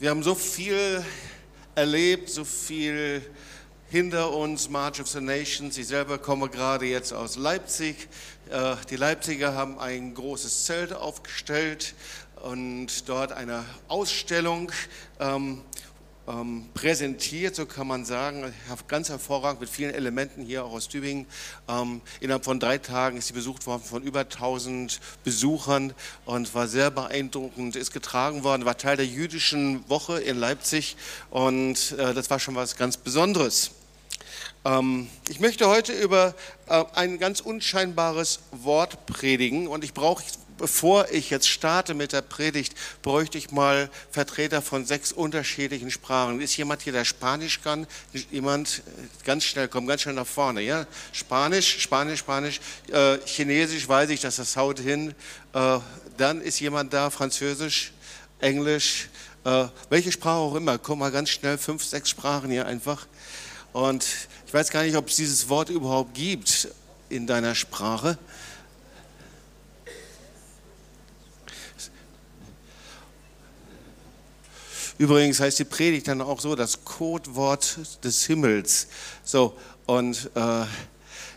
Wir haben so viel erlebt, so viel hinter uns, March of the Nations. Ich selber komme gerade jetzt aus Leipzig. Äh, die Leipziger haben ein großes Zelt aufgestellt und dort eine Ausstellung ähm, präsentiert, so kann man sagen, ganz hervorragend mit vielen Elementen hier auch aus Tübingen. Ähm, innerhalb von drei Tagen ist sie besucht worden von über 1000 Besuchern und war sehr beeindruckend, ist getragen worden, war Teil der jüdischen Woche in Leipzig und äh, das war schon was ganz Besonderes. Ähm, ich möchte heute über äh, ein ganz unscheinbares Wort predigen und ich brauche bevor ich jetzt starte mit der Predigt, bräuchte ich mal Vertreter von sechs unterschiedlichen Sprachen. Ist jemand hier, der Spanisch kann? Jemand, äh, ganz schnell, komm ganz schnell nach vorne. Ja? Spanisch, Spanisch, Spanisch, äh, Chinesisch weiß ich, dass das haut hin. Äh, dann ist jemand da, Französisch, Englisch, äh, welche Sprache auch immer. Komm mal ganz schnell, fünf, sechs Sprachen hier einfach. Und ich weiß gar nicht, ob es dieses Wort überhaupt gibt in deiner Sprache. Übrigens heißt die Predigt dann auch so, das Codewort des Himmels. So, und äh,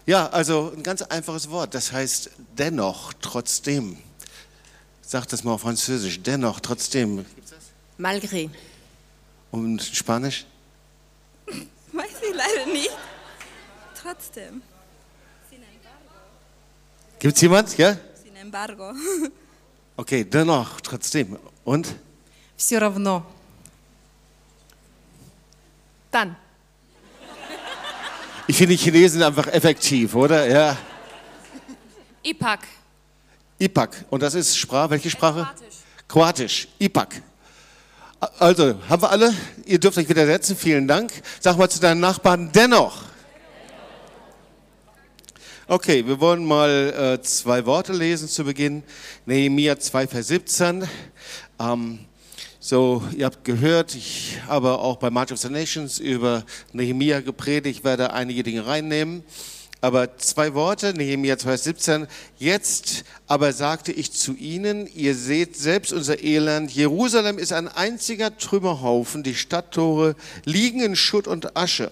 ja, also ein ganz einfaches Wort, das heißt dennoch, trotzdem. Sag das mal auf Französisch, dennoch, trotzdem. Malgré. Und Spanisch? Weiß ich leider nicht. Trotzdem. Gibt es jemand? Ja? Sin embargo. Okay, dennoch, trotzdem. Und? Все равно. Dann. Ich finde die Chinesen einfach effektiv, oder? Ja. Ipak. Ipak. Und das ist Sprache, welche Sprache? Kroatisch. Kroatisch. Ipak. Also, haben wir alle? Ihr dürft euch wieder setzen. Vielen Dank. Sag mal zu deinen Nachbarn, dennoch. Okay, wir wollen mal äh, zwei Worte lesen zu Beginn. Nehemiah 2, Vers 17. Ähm, so, ihr habt gehört, ich habe auch bei March of the Nations über Nehemia gepredigt, ich werde einige Dinge reinnehmen. Aber zwei Worte, Nehemia 2,17. Jetzt aber sagte ich zu ihnen, ihr seht selbst unser Elend. Jerusalem ist ein einziger Trümmerhaufen. Die Stadttore liegen in Schutt und Asche.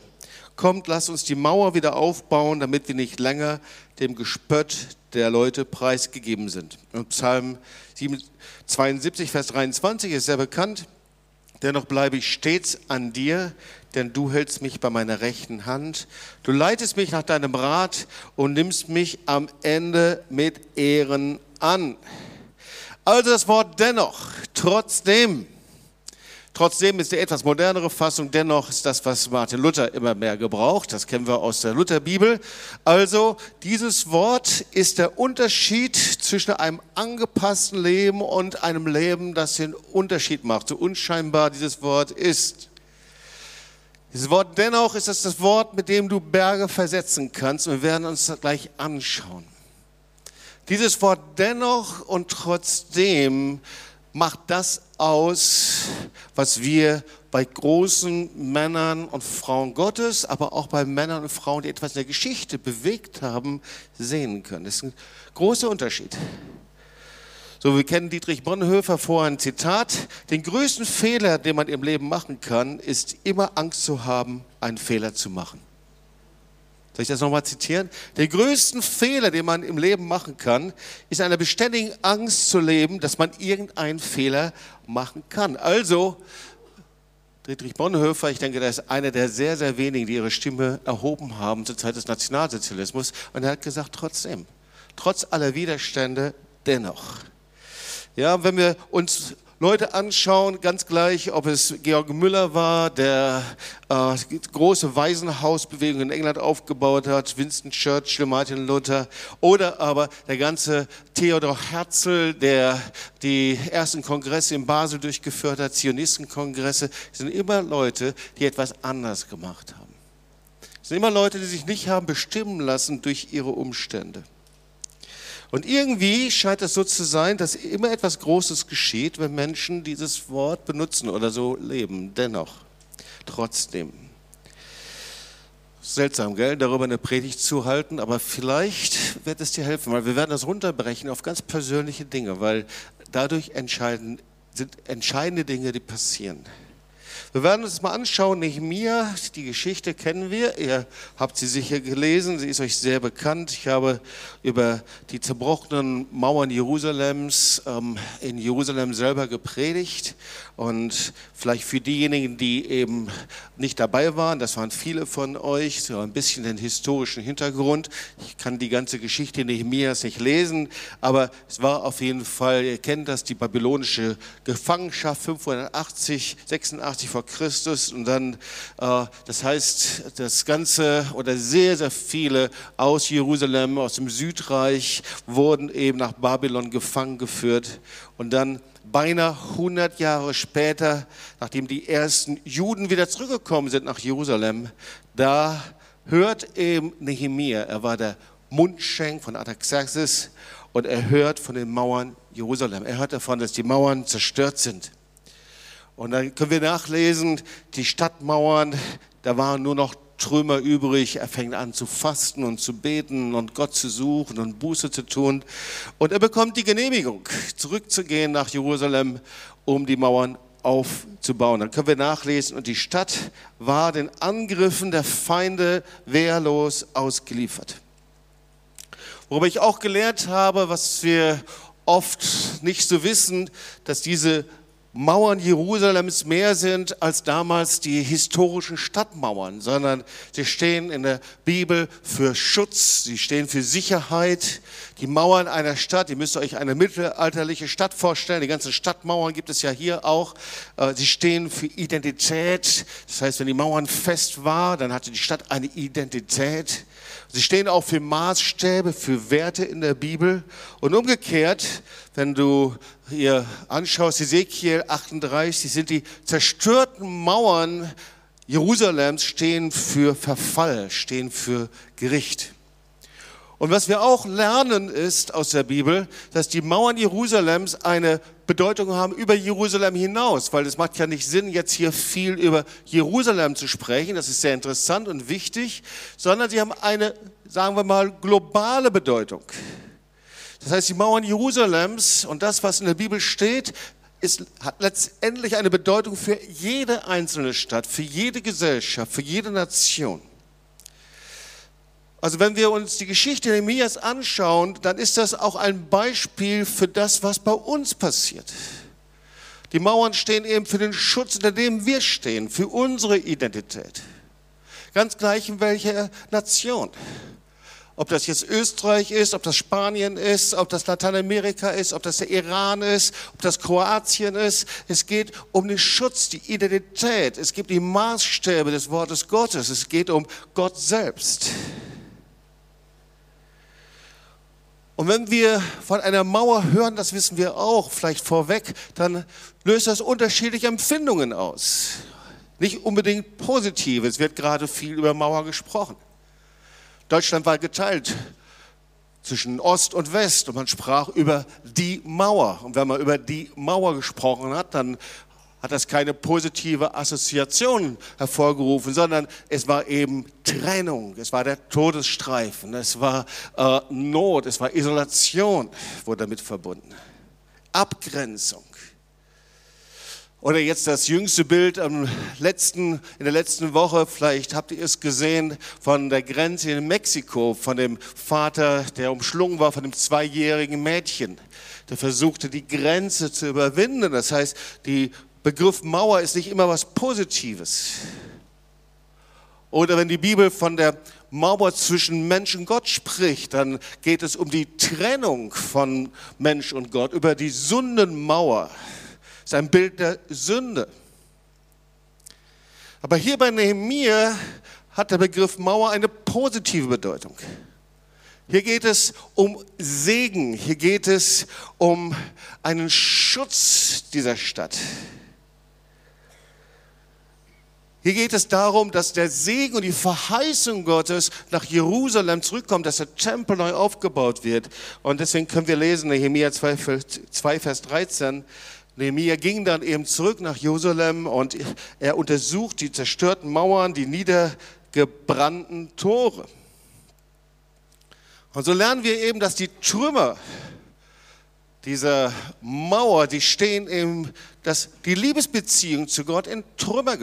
Kommt, lasst uns die Mauer wieder aufbauen, damit wir nicht länger dem Gespött der Leute preisgegeben sind. Und Psalm 72, Vers 23 ist sehr bekannt. Dennoch bleibe ich stets an dir, denn du hältst mich bei meiner rechten Hand. Du leitest mich nach deinem Rat und nimmst mich am Ende mit Ehren an. Also das Wort dennoch, trotzdem. Trotzdem ist die etwas modernere Fassung dennoch ist das, was Martin Luther immer mehr gebraucht. Das kennen wir aus der Lutherbibel. Also dieses Wort ist der Unterschied zwischen einem angepassten Leben und einem Leben, das den Unterschied macht. So unscheinbar dieses Wort ist. Dieses Wort dennoch ist das das Wort, mit dem du Berge versetzen kannst. Und wir werden uns das gleich anschauen. Dieses Wort dennoch und trotzdem macht das aus, was wir bei großen Männern und Frauen Gottes, aber auch bei Männern und Frauen, die etwas in der Geschichte bewegt haben, sehen können. Das ist ein großer Unterschied. So, wir kennen Dietrich Bonhoeffer vor ein Zitat. Den größten Fehler, den man im Leben machen kann, ist immer Angst zu haben, einen Fehler zu machen. Soll ich das nochmal zitieren? Der größten Fehler, den man im Leben machen kann, ist einer beständigen Angst zu leben, dass man irgendeinen Fehler machen kann. Also, Friedrich Bonhoeffer, ich denke, der ist einer der sehr, sehr wenigen, die ihre Stimme erhoben haben zur Zeit des Nationalsozialismus. Und er hat gesagt, trotzdem, trotz aller Widerstände, dennoch. Ja, wenn wir uns Leute anschauen, ganz gleich, ob es Georg Müller war, der äh, große Waisenhausbewegung in England aufgebaut hat, Winston Churchill, Martin Luther, oder aber der ganze Theodor Herzl, der die ersten Kongresse in Basel durchgeführt hat, Zionistenkongresse, sind immer Leute, die etwas anders gemacht haben. Es sind immer Leute, die sich nicht haben bestimmen lassen durch ihre Umstände. Und irgendwie scheint es so zu sein, dass immer etwas Großes geschieht, wenn Menschen dieses Wort benutzen oder so leben. Dennoch, trotzdem. Seltsam, gell, darüber eine Predigt zu halten, aber vielleicht wird es dir helfen, weil wir werden das runterbrechen auf ganz persönliche Dinge, weil dadurch entscheiden sind entscheidende Dinge, die passieren. Wir werden uns mal anschauen, Nehemiah, die Geschichte kennen wir, ihr habt sie sicher gelesen, sie ist euch sehr bekannt. Ich habe über die zerbrochenen Mauern Jerusalems ähm, in Jerusalem selber gepredigt und vielleicht für diejenigen, die eben nicht dabei waren, das waren viele von euch, so ein bisschen den historischen Hintergrund. Ich kann die ganze Geschichte Nehemias nicht lesen, aber es war auf jeden Fall, ihr kennt das, die babylonische Gefangenschaft 580, 86 vor Christus und dann, äh, das heißt, das Ganze oder sehr, sehr viele aus Jerusalem, aus dem Südreich wurden eben nach Babylon gefangen geführt und dann beinahe 100 Jahre später, nachdem die ersten Juden wieder zurückgekommen sind nach Jerusalem, da hört eben Nehemiah, er war der Mundschenk von Artaxerxes und er hört von den Mauern Jerusalem. Er hört davon, dass die Mauern zerstört sind. Und dann können wir nachlesen, die Stadtmauern, da waren nur noch Trümmer übrig. Er fängt an zu fasten und zu beten und Gott zu suchen und Buße zu tun. Und er bekommt die Genehmigung, zurückzugehen nach Jerusalem, um die Mauern aufzubauen. Dann können wir nachlesen, und die Stadt war den Angriffen der Feinde wehrlos ausgeliefert. Worüber ich auch gelernt habe, was wir oft nicht so wissen, dass diese Mauern Jerusalems mehr sind als damals die historischen Stadtmauern, sondern sie stehen in der Bibel für Schutz, sie stehen für Sicherheit. Die Mauern einer Stadt, ihr müsst euch eine mittelalterliche Stadt vorstellen, die ganzen Stadtmauern gibt es ja hier auch, äh, sie stehen für Identität. Das heißt, wenn die Mauern fest waren, dann hatte die Stadt eine Identität. Sie stehen auch für Maßstäbe, für Werte in der Bibel. Und umgekehrt, wenn du hier anschaust, Ezekiel 38, sind die zerstörten Mauern Jerusalems stehen für Verfall, stehen für Gericht. Und was wir auch lernen ist aus der Bibel, dass die Mauern Jerusalems eine Bedeutung haben über Jerusalem hinaus, weil es macht ja nicht Sinn, jetzt hier viel über Jerusalem zu sprechen, das ist sehr interessant und wichtig, sondern sie haben eine, sagen wir mal, globale Bedeutung. Das heißt, die Mauern Jerusalems und das, was in der Bibel steht, ist, hat letztendlich eine Bedeutung für jede einzelne Stadt, für jede Gesellschaft, für jede Nation. Also wenn wir uns die Geschichte Nehemias anschauen, dann ist das auch ein Beispiel für das, was bei uns passiert. Die Mauern stehen eben für den Schutz, unter dem wir stehen, für unsere Identität. Ganz gleich in welcher Nation. Ob das jetzt Österreich ist, ob das Spanien ist, ob das Lateinamerika ist, ob das der Iran ist, ob das Kroatien ist. Es geht um den Schutz, die Identität. Es gibt die Maßstäbe des Wortes Gottes. Es geht um Gott selbst. Und wenn wir von einer Mauer hören, das wissen wir auch, vielleicht vorweg, dann löst das unterschiedliche Empfindungen aus. Nicht unbedingt positive. Es wird gerade viel über Mauer gesprochen. Deutschland war geteilt zwischen Ost und West und man sprach über die Mauer. Und wenn man über die Mauer gesprochen hat, dann hat das keine positive Assoziation hervorgerufen, sondern es war eben Trennung, es war der Todesstreifen, es war äh, Not, es war Isolation, wurde damit verbunden. Abgrenzung. Oder jetzt das jüngste Bild letzten, in der letzten Woche, vielleicht habt ihr es gesehen, von der Grenze in Mexiko, von dem Vater, der umschlungen war von dem zweijährigen Mädchen. Der versuchte, die Grenze zu überwinden. Das heißt, die Begriff Mauer ist nicht immer was Positives. Oder wenn die Bibel von der Mauer zwischen Mensch und Gott spricht, dann geht es um die Trennung von Mensch und Gott, über die Sündenmauer. Das ist ein Bild der Sünde. Aber hier bei Nehemiah hat der Begriff Mauer eine positive Bedeutung. Hier geht es um Segen, hier geht es um einen Schutz dieser Stadt. Hier geht es darum, dass der Segen und die Verheißung Gottes nach Jerusalem zurückkommt, dass der Tempel neu aufgebaut wird. Und deswegen können wir lesen, Nehemiah 2, 2 Vers 13, Nehemiah ging dann eben zurück nach Jerusalem und er untersucht die zerstörten Mauern, die niedergebrannten Tore. Und so lernen wir eben, dass die Trümmer dieser Mauer, die stehen im, dass die Liebesbeziehung zu Gott in Trümmer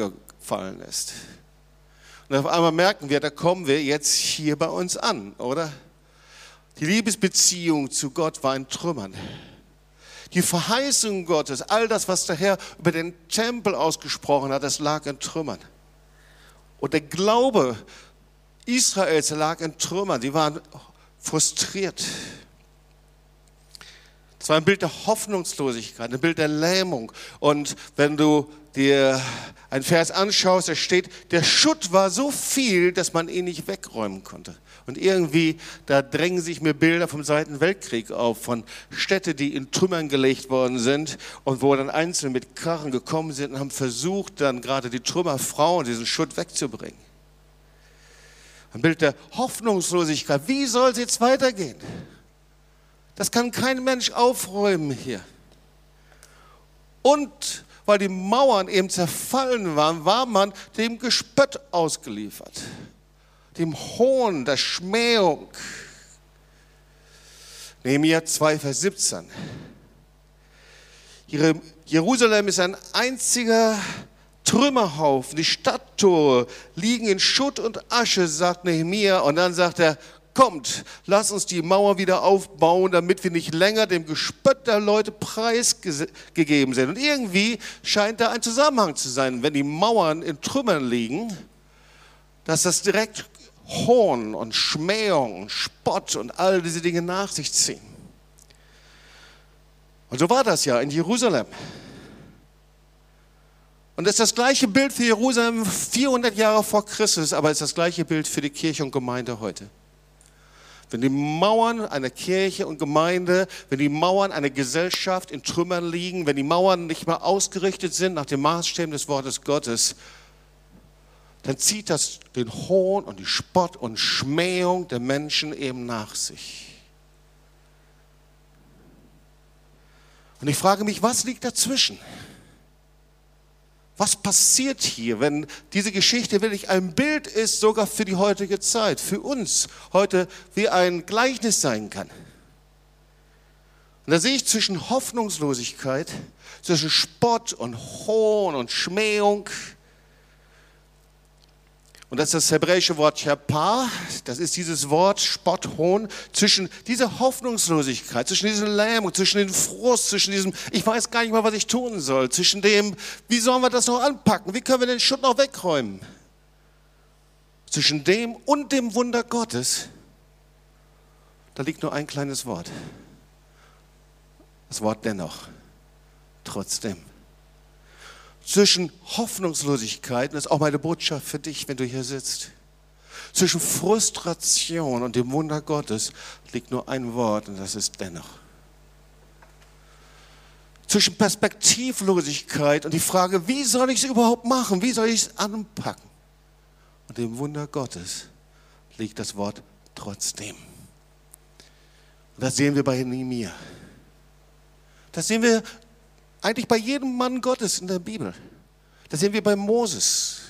gefallen ist. Und auf einmal merken wir, da kommen wir jetzt hier bei uns an, oder? Die Liebesbeziehung zu Gott war in Trümmern. Die Verheißung Gottes, all das, was der Herr über den Tempel ausgesprochen hat, das lag in Trümmern. Und der Glaube Israels lag in Trümmern. Die waren frustriert. Das war ein Bild der Hoffnungslosigkeit, ein Bild der Lähmung. Und wenn du dir ein Vers anschaust, da steht, der Schutt war so viel, dass man ihn nicht wegräumen konnte. Und irgendwie, da drängen sich mir Bilder vom Zweiten Weltkrieg auf, von Städten, die in Trümmern gelegt worden sind und wo dann Einzelne mit Karren gekommen sind und haben versucht, dann gerade die Trümmerfrauen diesen Schutt wegzubringen. Ein Bild der Hoffnungslosigkeit. Wie soll es jetzt weitergehen? Das kann kein Mensch aufräumen hier. Und weil die Mauern eben zerfallen waren, war man dem Gespött ausgeliefert, dem Hohn, der Schmähung. Nehemiah 2, Vers 17. Jerusalem ist ein einziger Trümmerhaufen. Die Stadttore liegen in Schutt und Asche, sagt Nehemiah. Und dann sagt er, kommt, lass uns die Mauer wieder aufbauen, damit wir nicht länger dem Gespött der Leute preisgegeben sind. Und irgendwie scheint da ein Zusammenhang zu sein, wenn die Mauern in Trümmern liegen, dass das direkt Hohn und Schmähung und Spott und all diese Dinge nach sich ziehen. Und so war das ja in Jerusalem. Und das ist das gleiche Bild für Jerusalem 400 Jahre vor Christus, aber es ist das gleiche Bild für die Kirche und Gemeinde heute. Wenn die Mauern einer Kirche und Gemeinde, wenn die Mauern einer Gesellschaft in Trümmern liegen, wenn die Mauern nicht mehr ausgerichtet sind nach den Maßstäben des Wortes Gottes, dann zieht das den Hohn und die Spott und Schmähung der Menschen eben nach sich. Und ich frage mich, was liegt dazwischen? Was passiert hier, wenn diese Geschichte wirklich ein Bild ist, sogar für die heutige Zeit, für uns heute wie ein Gleichnis sein kann? Und da sehe ich zwischen Hoffnungslosigkeit, zwischen Spott und Hohn und Schmähung, und das ist das hebräische Wort Chapa, das ist dieses Wort Spott, Hohn, zwischen dieser Hoffnungslosigkeit, zwischen diesem Lähmung, zwischen dem Frust, zwischen diesem, ich weiß gar nicht mal, was ich tun soll, zwischen dem, wie sollen wir das noch anpacken, wie können wir den Schutt noch wegräumen. Zwischen dem und dem Wunder Gottes, da liegt nur ein kleines Wort. Das Wort dennoch, trotzdem zwischen Hoffnungslosigkeit, und das ist auch meine Botschaft für dich, wenn du hier sitzt, zwischen Frustration und dem Wunder Gottes liegt nur ein Wort und das ist dennoch. Zwischen Perspektivlosigkeit und die Frage, wie soll ich es überhaupt machen, wie soll ich es anpacken? Und dem Wunder Gottes liegt das Wort trotzdem. Und das sehen wir bei Nehemiah. Das sehen wir eigentlich bei jedem Mann Gottes in der Bibel. Das sehen wir bei Moses,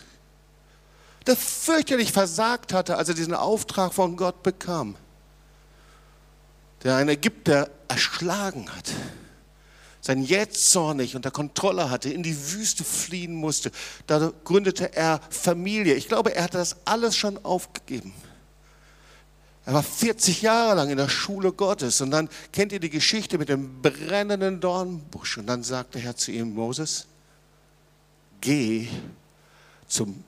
der fürchterlich versagt hatte, als er diesen Auftrag von Gott bekam. Der einen Ägypter erschlagen hat, sein Jähzornig unter Kontrolle hatte, in die Wüste fliehen musste. Da gründete er Familie. Ich glaube, er hatte das alles schon aufgegeben. Er war 40 Jahre lang in der Schule Gottes und dann kennt ihr die Geschichte mit dem brennenden Dornbusch und dann sagt der Herr zu ihm, Moses, geh zum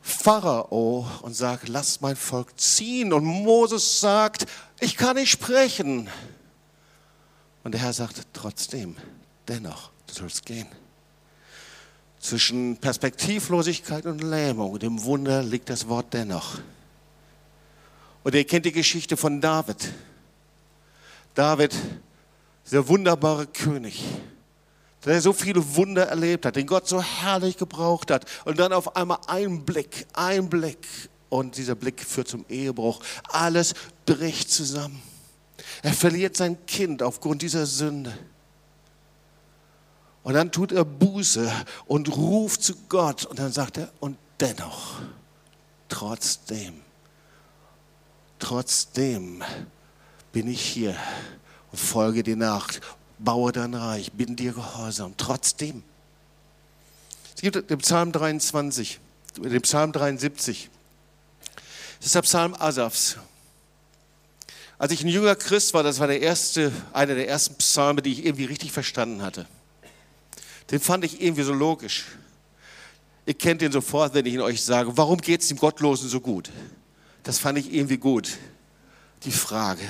Pharao und sag, lass mein Volk ziehen. Und Moses sagt, ich kann nicht sprechen. Und der Herr sagt, trotzdem, dennoch, du sollst gehen. Zwischen Perspektivlosigkeit und Lähmung, dem Wunder liegt das Wort dennoch. Und ihr kennt die Geschichte von David. David, der wunderbare König, der so viele Wunder erlebt hat, den Gott so herrlich gebraucht hat. Und dann auf einmal ein Blick, ein Blick. Und dieser Blick führt zum Ehebruch. Alles bricht zusammen. Er verliert sein Kind aufgrund dieser Sünde. Und dann tut er Buße und ruft zu Gott. Und dann sagt er, und dennoch, trotzdem Trotzdem bin ich hier und folge dir nach. baue dein Reich, bin dir gehorsam. Trotzdem. Es gibt den Psalm 23, den Psalm 73. Das ist der Psalm Asafs. Als ich ein junger Christ war, das war der erste, einer der ersten Psalme, die ich irgendwie richtig verstanden hatte. Den fand ich irgendwie so logisch. Ihr kennt den sofort, wenn ich ihn euch sage. Warum geht es dem Gottlosen so gut? Das fand ich irgendwie gut. Die Frage.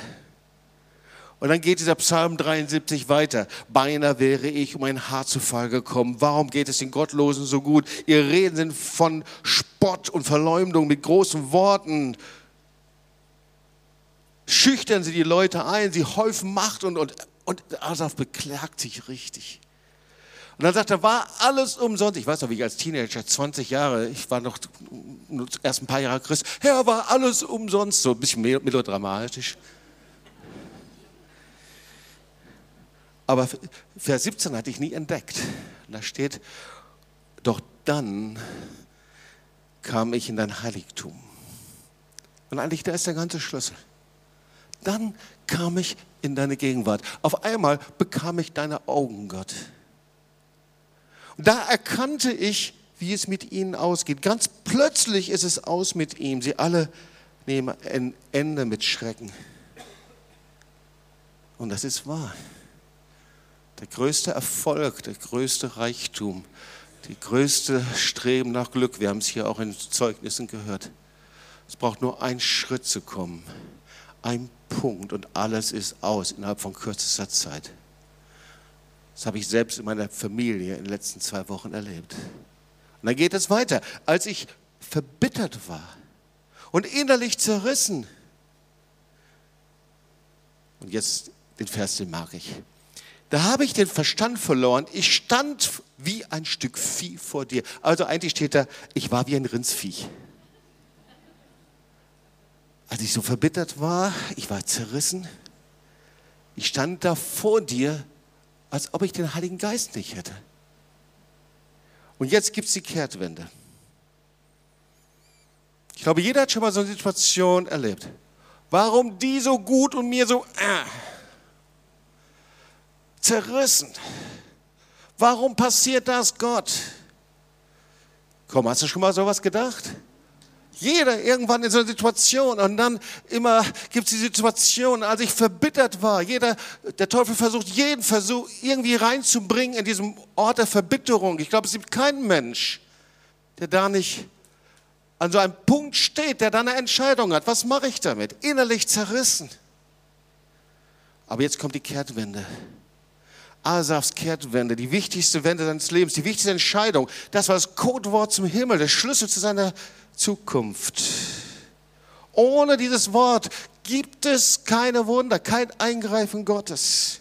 Und dann geht dieser Psalm 73 weiter. Beinahe wäre ich um ein Haar zu Fall gekommen. Warum geht es den Gottlosen so gut? Ihr Reden sind von Spott und Verleumdung mit großen Worten. Schüchtern sie die Leute ein, sie häufen Macht und, und, und Asaf beklagt sich richtig. Und dann sagt er, war alles umsonst. Ich weiß noch, wie ich als Teenager, 20 Jahre, ich war noch erst ein paar Jahre Christ, Herr, war alles umsonst, so ein bisschen melodramatisch. Aber Vers 17 hatte ich nie entdeckt. Da steht, doch dann kam ich in dein Heiligtum. Und eigentlich, da ist der ganze Schlüssel. Dann kam ich in deine Gegenwart. Auf einmal bekam ich deine Augen, Gott. Da erkannte ich, wie es mit ihnen ausgeht. Ganz plötzlich ist es aus mit ihm. Sie alle nehmen ein Ende mit Schrecken. Und das ist wahr. Der größte Erfolg, der größte Reichtum, die größte Streben nach Glück, wir haben es hier auch in Zeugnissen gehört. Es braucht nur einen Schritt zu kommen, ein Punkt und alles ist aus innerhalb von kürzester Zeit. Das habe ich selbst in meiner Familie in den letzten zwei Wochen erlebt. Und dann geht es weiter. Als ich verbittert war und innerlich zerrissen, und jetzt den Vers, den mag ich. Da habe ich den Verstand verloren. Ich stand wie ein Stück Vieh vor dir. Also eigentlich steht da, ich war wie ein Rindsviech. Als ich so verbittert war, ich war zerrissen, ich stand da vor dir als ob ich den Heiligen Geist nicht hätte. Und jetzt gibt es die Kehrtwende. Ich glaube, jeder hat schon mal so eine Situation erlebt. Warum die so gut und mir so äh, zerrissen? Warum passiert das Gott? Komm, hast du schon mal sowas gedacht? Jeder irgendwann in so einer Situation und dann immer gibt es die Situation, als ich verbittert war. Jeder, der Teufel versucht jeden Versuch irgendwie reinzubringen in diesem Ort der Verbitterung. Ich glaube, es gibt keinen Mensch, der da nicht an so einem Punkt steht, der da eine Entscheidung hat. Was mache ich damit? Innerlich zerrissen. Aber jetzt kommt die Kehrtwende. Asafs Kehrtwende, die wichtigste Wende seines Lebens, die wichtigste Entscheidung. Das war das Codewort zum Himmel, der Schlüssel zu seiner Zukunft. Ohne dieses Wort gibt es keine Wunder, kein Eingreifen Gottes.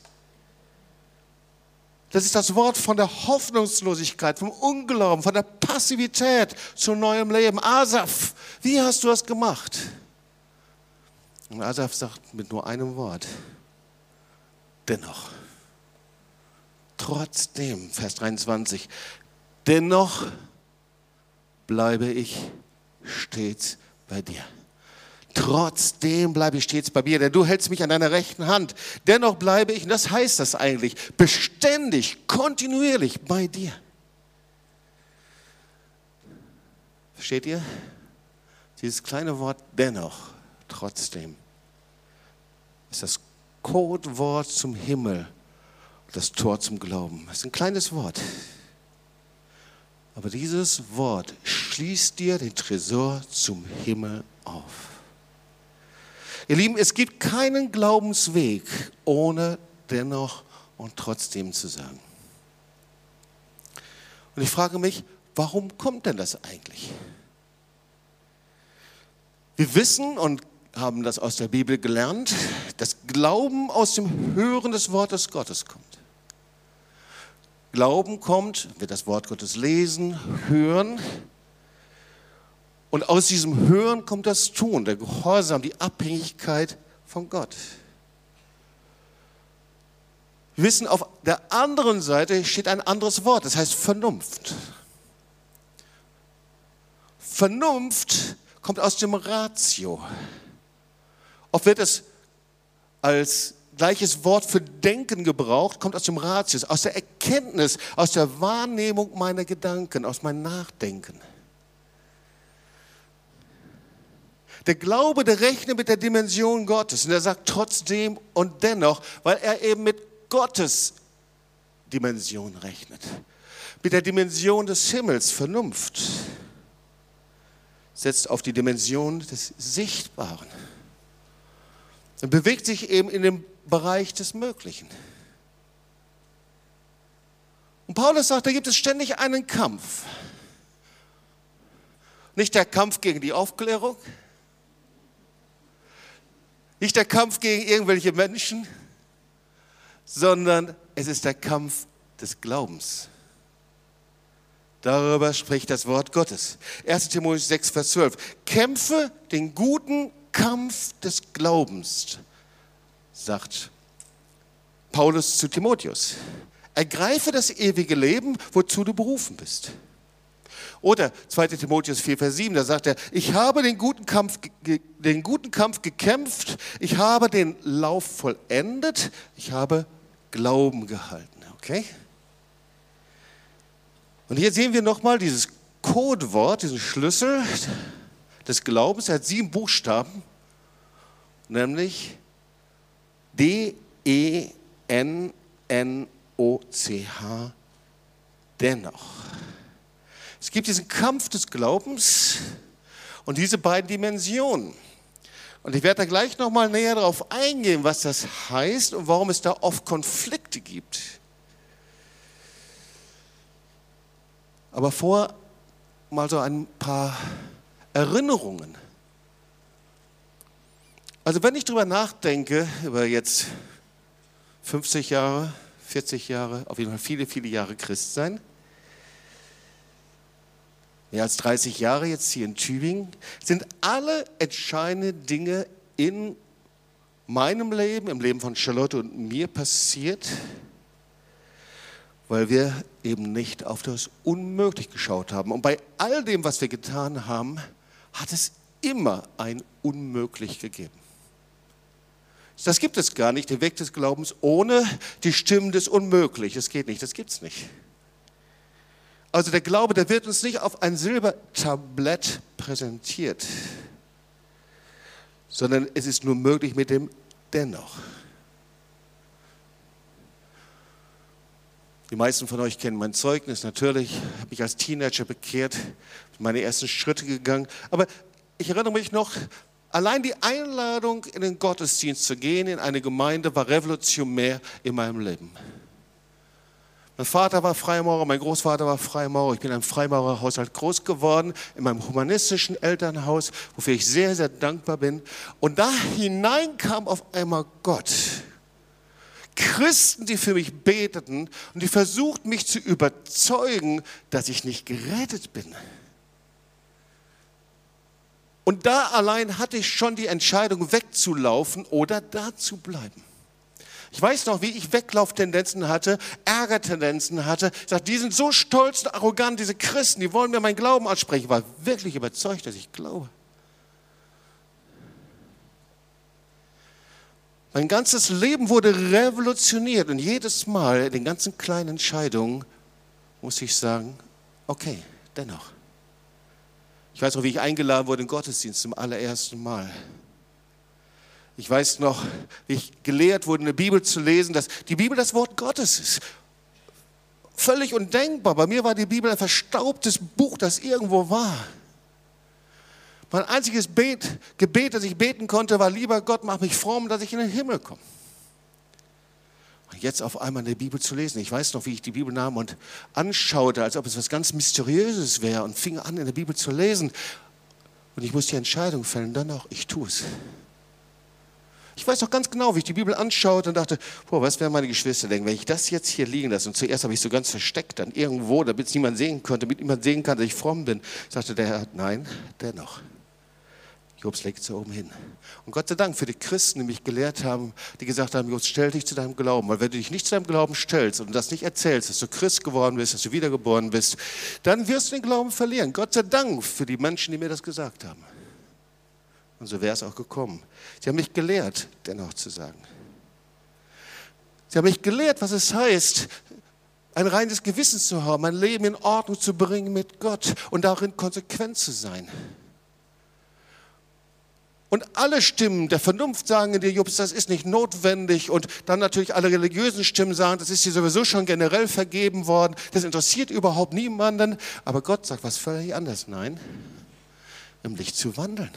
Das ist das Wort von der Hoffnungslosigkeit, vom Unglauben, von der Passivität zu neuem Leben. Asaf, wie hast du das gemacht? Und Asaf sagt mit nur einem Wort, dennoch, trotzdem, Vers 23, dennoch bleibe ich stets bei dir. Trotzdem bleibe ich stets bei dir, denn du hältst mich an deiner rechten Hand. Dennoch bleibe ich, und das heißt das eigentlich, beständig, kontinuierlich bei dir. Versteht ihr? Dieses kleine Wort dennoch, trotzdem, ist das Codewort zum Himmel, das Tor zum Glauben. Das ist ein kleines Wort. Aber dieses Wort schließt dir den Tresor zum Himmel auf. Ihr Lieben, es gibt keinen Glaubensweg ohne dennoch und trotzdem zu sagen. Und ich frage mich, warum kommt denn das eigentlich? Wir wissen und haben das aus der Bibel gelernt, dass Glauben aus dem Hören des Wortes Gottes kommt. Glauben kommt, wir das Wort Gottes lesen, hören. Und aus diesem Hören kommt das Tun, der Gehorsam, die Abhängigkeit von Gott. Wir wissen, auf der anderen Seite steht ein anderes Wort, das heißt Vernunft. Vernunft kommt aus dem Ratio. Oft wird es als gleiches Wort für Denken gebraucht, kommt aus dem Ratius, aus der Erkenntnis, aus der Wahrnehmung meiner Gedanken, aus meinem Nachdenken. Der Glaube, der rechnet mit der Dimension Gottes und er sagt trotzdem und dennoch, weil er eben mit Gottes Dimension rechnet. Mit der Dimension des Himmels, Vernunft. Setzt auf die Dimension des Sichtbaren. Und bewegt sich eben in dem Bereich des Möglichen. Und Paulus sagt, da gibt es ständig einen Kampf. Nicht der Kampf gegen die Aufklärung, nicht der Kampf gegen irgendwelche Menschen, sondern es ist der Kampf des Glaubens. Darüber spricht das Wort Gottes. 1 Timotheus 6, Vers 12. Kämpfe den guten Kampf des Glaubens, sagt Paulus zu Timotheus. Ergreife das ewige Leben, wozu du berufen bist. Oder 2 Timotheus 4, Vers 7, da sagt er, ich habe den guten, Kampf, den guten Kampf gekämpft, ich habe den Lauf vollendet, ich habe Glauben gehalten. Okay? Und hier sehen wir nochmal dieses Codewort, diesen Schlüssel des Glaubens. Er hat sieben Buchstaben, nämlich D-E-N-N-O-C-H, dennoch. Es gibt diesen Kampf des Glaubens und diese beiden Dimensionen. Und ich werde da gleich nochmal näher darauf eingehen, was das heißt und warum es da oft Konflikte gibt. Aber vor mal so ein paar Erinnerungen. Also wenn ich darüber nachdenke, über jetzt 50 Jahre, 40 Jahre, auf jeden Fall viele, viele Jahre Christ sein, mehr als 30 Jahre jetzt hier in Tübingen, sind alle entscheidenden Dinge in meinem Leben, im Leben von Charlotte und mir passiert, weil wir eben nicht auf das Unmöglich geschaut haben. Und bei all dem, was wir getan haben, hat es immer ein Unmöglich gegeben. Das gibt es gar nicht, den Weg des Glaubens ohne die Stimmen des Unmöglich. Das geht nicht, das gibt es nicht. Also der Glaube, der wird uns nicht auf ein Silbertablett präsentiert, sondern es ist nur möglich mit dem Dennoch. Die meisten von euch kennen mein Zeugnis natürlich. Ich habe mich als Teenager bekehrt, meine ersten Schritte gegangen. Aber ich erinnere mich noch, allein die Einladung in den Gottesdienst zu gehen, in eine Gemeinde, war revolutionär in meinem Leben. Mein Vater war Freimaurer, mein Großvater war Freimaurer. Ich bin in einem Freimaurerhaushalt groß geworden, in meinem humanistischen Elternhaus, wofür ich sehr, sehr dankbar bin. Und da hinein kam auf einmal Gott. Christen, die für mich beteten und die versuchten mich zu überzeugen, dass ich nicht gerettet bin. Und da allein hatte ich schon die Entscheidung, wegzulaufen oder da zu bleiben. Ich weiß noch, wie ich Weglauftendenzen hatte, Ärgertendenzen hatte. Ich sagte, die sind so stolz und arrogant, diese Christen, die wollen mir meinen Glauben ansprechen. Ich war wirklich überzeugt, dass ich glaube. Mein ganzes Leben wurde revolutioniert und jedes Mal in den ganzen kleinen Entscheidungen muss ich sagen, okay, dennoch. Ich weiß noch, wie ich eingeladen wurde in den Gottesdienst zum allerersten Mal. Ich weiß noch, wie ich gelehrt wurde, eine Bibel zu lesen, dass die Bibel das Wort Gottes ist. Völlig undenkbar. Bei mir war die Bibel ein verstaubtes Buch, das irgendwo war. Mein einziges Bet, Gebet, das ich beten konnte, war, lieber Gott, mach mich fromm, dass ich in den Himmel komme. Jetzt auf einmal eine Bibel zu lesen. Ich weiß noch, wie ich die Bibel nahm und anschaute, als ob es was ganz Mysteriöses wäre und fing an, in der Bibel zu lesen. Und ich musste die Entscheidung fällen, dann auch, ich tue es. Ich weiß noch ganz genau, wie ich die Bibel anschaute und dachte, boah, was werden meine Geschwister denken, wenn ich das jetzt hier liegen lasse? Und zuerst habe ich so ganz versteckt dann irgendwo, damit es niemand sehen konnte, damit niemand sehen kann, dass ich fromm bin. Sagte der Herr, nein, dennoch. Jobs legt so oben hin. Und Gott sei Dank für die Christen, die mich gelehrt haben, die gesagt haben, Jobs, stell dich zu deinem Glauben. Weil wenn du dich nicht zu deinem Glauben stellst und das nicht erzählst, dass du Christ geworden bist, dass du wiedergeboren bist, dann wirst du den Glauben verlieren. Gott sei Dank für die Menschen, die mir das gesagt haben. Und so wäre es auch gekommen. Sie haben mich gelehrt, dennoch zu sagen. Sie haben mich gelehrt, was es heißt, ein reines Gewissen zu haben, mein Leben in Ordnung zu bringen mit Gott und darin konsequent zu sein. Und alle Stimmen der Vernunft sagen dir, Jobs, das ist nicht notwendig. Und dann natürlich alle religiösen Stimmen sagen, das ist dir sowieso schon generell vergeben worden. Das interessiert überhaupt niemanden. Aber Gott sagt was völlig anderes. Nein, im Licht zu wandeln.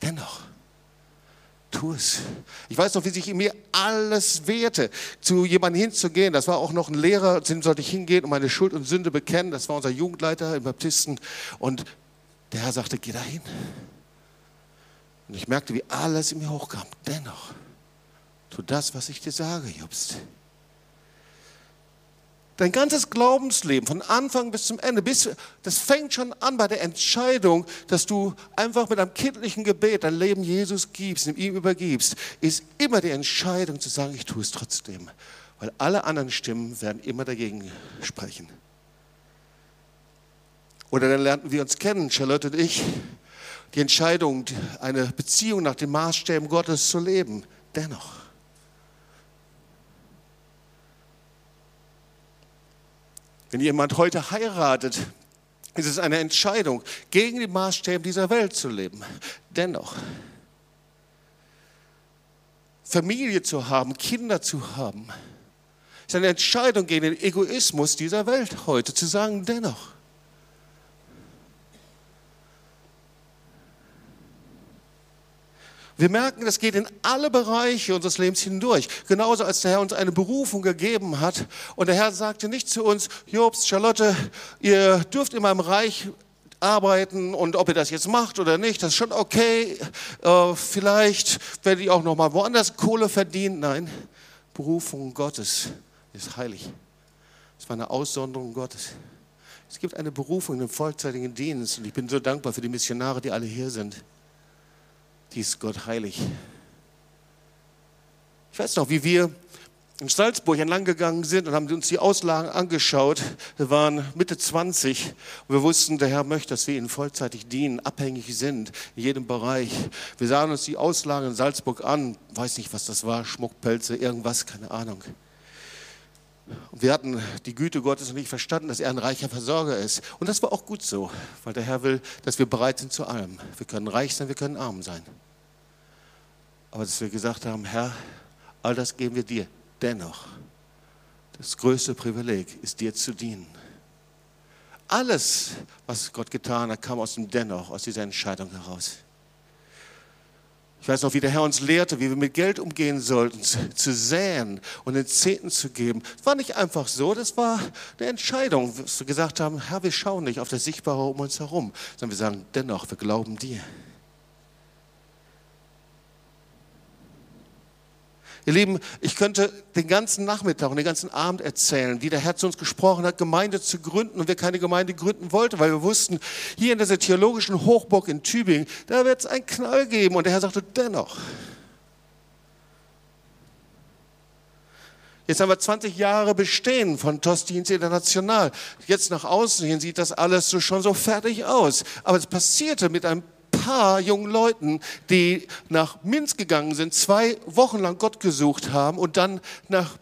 Dennoch, tu es. Ich weiß noch, wie sich in mir alles wehrte, zu jemandem hinzugehen. Das war auch noch ein Lehrer, zu dem sollte ich hingehen und meine Schuld und Sünde bekennen. Das war unser Jugendleiter im Baptisten. Und der Herr sagte, geh dahin. Und ich merkte, wie alles in mir hochkam. Dennoch, tu das, was ich dir sage, Jobst. Dein ganzes Glaubensleben, von Anfang bis zum Ende, bis, das fängt schon an bei der Entscheidung, dass du einfach mit einem kindlichen Gebet dein Leben Jesus gibst, ihm übergibst, ist immer die Entscheidung zu sagen, ich tue es trotzdem. Weil alle anderen Stimmen werden immer dagegen sprechen. Oder dann lernten wir uns kennen, Charlotte und ich, die Entscheidung, eine Beziehung nach den Maßstäben Gottes zu leben. Dennoch. Wenn jemand heute heiratet, ist es eine Entscheidung, gegen die Maßstäbe dieser Welt zu leben. Dennoch. Familie zu haben, Kinder zu haben, ist eine Entscheidung gegen den Egoismus dieser Welt heute, zu sagen, dennoch. Wir merken, das geht in alle Bereiche unseres Lebens hindurch. Genauso als der Herr uns eine Berufung gegeben hat. Und der Herr sagte nicht zu uns, Jobs, Charlotte, ihr dürft in meinem Reich arbeiten und ob ihr das jetzt macht oder nicht, das ist schon okay. Äh, vielleicht werdet ihr auch noch mal woanders Kohle verdienen. Nein, Berufung Gottes ist heilig. Es war eine Aussonderung Gottes. Es gibt eine Berufung den vollzeitigen Dienst und ich bin so dankbar für die Missionare, die alle hier sind die ist Gott heilig. Ich weiß noch, wie wir in Salzburg entlang gegangen sind und haben uns die Auslagen angeschaut. Wir waren Mitte 20 und wir wussten, der Herr möchte, dass wir ihnen vollzeitig dienen, abhängig sind in jedem Bereich. Wir sahen uns die Auslagen in Salzburg an, weiß nicht, was das war, Schmuckpelze, irgendwas, keine Ahnung. Und wir hatten die Güte Gottes noch nicht verstanden, dass er ein reicher Versorger ist. Und das war auch gut so, weil der Herr will, dass wir bereit sind zu allem. Wir können reich sein, wir können arm sein. Aber dass wir gesagt haben, Herr, all das geben wir dir. Dennoch, das größte Privileg ist dir zu dienen. Alles, was Gott getan hat, kam aus dem Dennoch, aus dieser Entscheidung heraus. Ich weiß noch, wie der Herr uns lehrte, wie wir mit Geld umgehen sollten, zu, säen und den Zehnten zu geben. Das war nicht einfach so, das war eine Entscheidung, dass wir gesagt haben, Herr, wir schauen nicht auf das Sichtbare um uns herum, sondern wir sagen, dennoch, wir glauben dir. Ihr Lieben, ich könnte den ganzen Nachmittag und den ganzen Abend erzählen, wie der Herr zu uns gesprochen hat, Gemeinde zu gründen und wir keine Gemeinde gründen wollten, weil wir wussten, hier in dieser theologischen Hochburg in Tübingen, da wird es einen Knall geben. Und der Herr sagte, dennoch. Jetzt haben wir 20 Jahre Bestehen von Tostdienst International. Jetzt nach außen hin sieht das alles so schon so fertig aus. Aber es passierte mit einem paar jungen Leuten, die nach Minsk gegangen sind, zwei Wochen lang Gott gesucht haben und dann nach,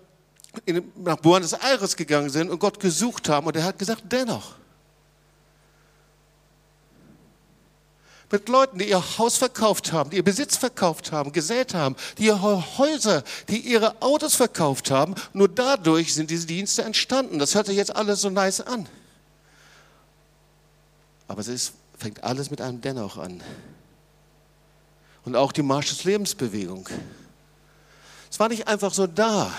in, nach Buenos Aires gegangen sind und Gott gesucht haben. Und er hat gesagt, dennoch. Mit Leuten, die ihr Haus verkauft haben, die ihr Besitz verkauft haben, gesät haben, die ihre Häuser, die ihre Autos verkauft haben. Nur dadurch sind diese Dienste entstanden. Das hört sich jetzt alles so nice an. Aber es ist fängt alles mit einem Dennoch an. Und auch die Marsch des Lebensbewegung. Es war nicht einfach so da,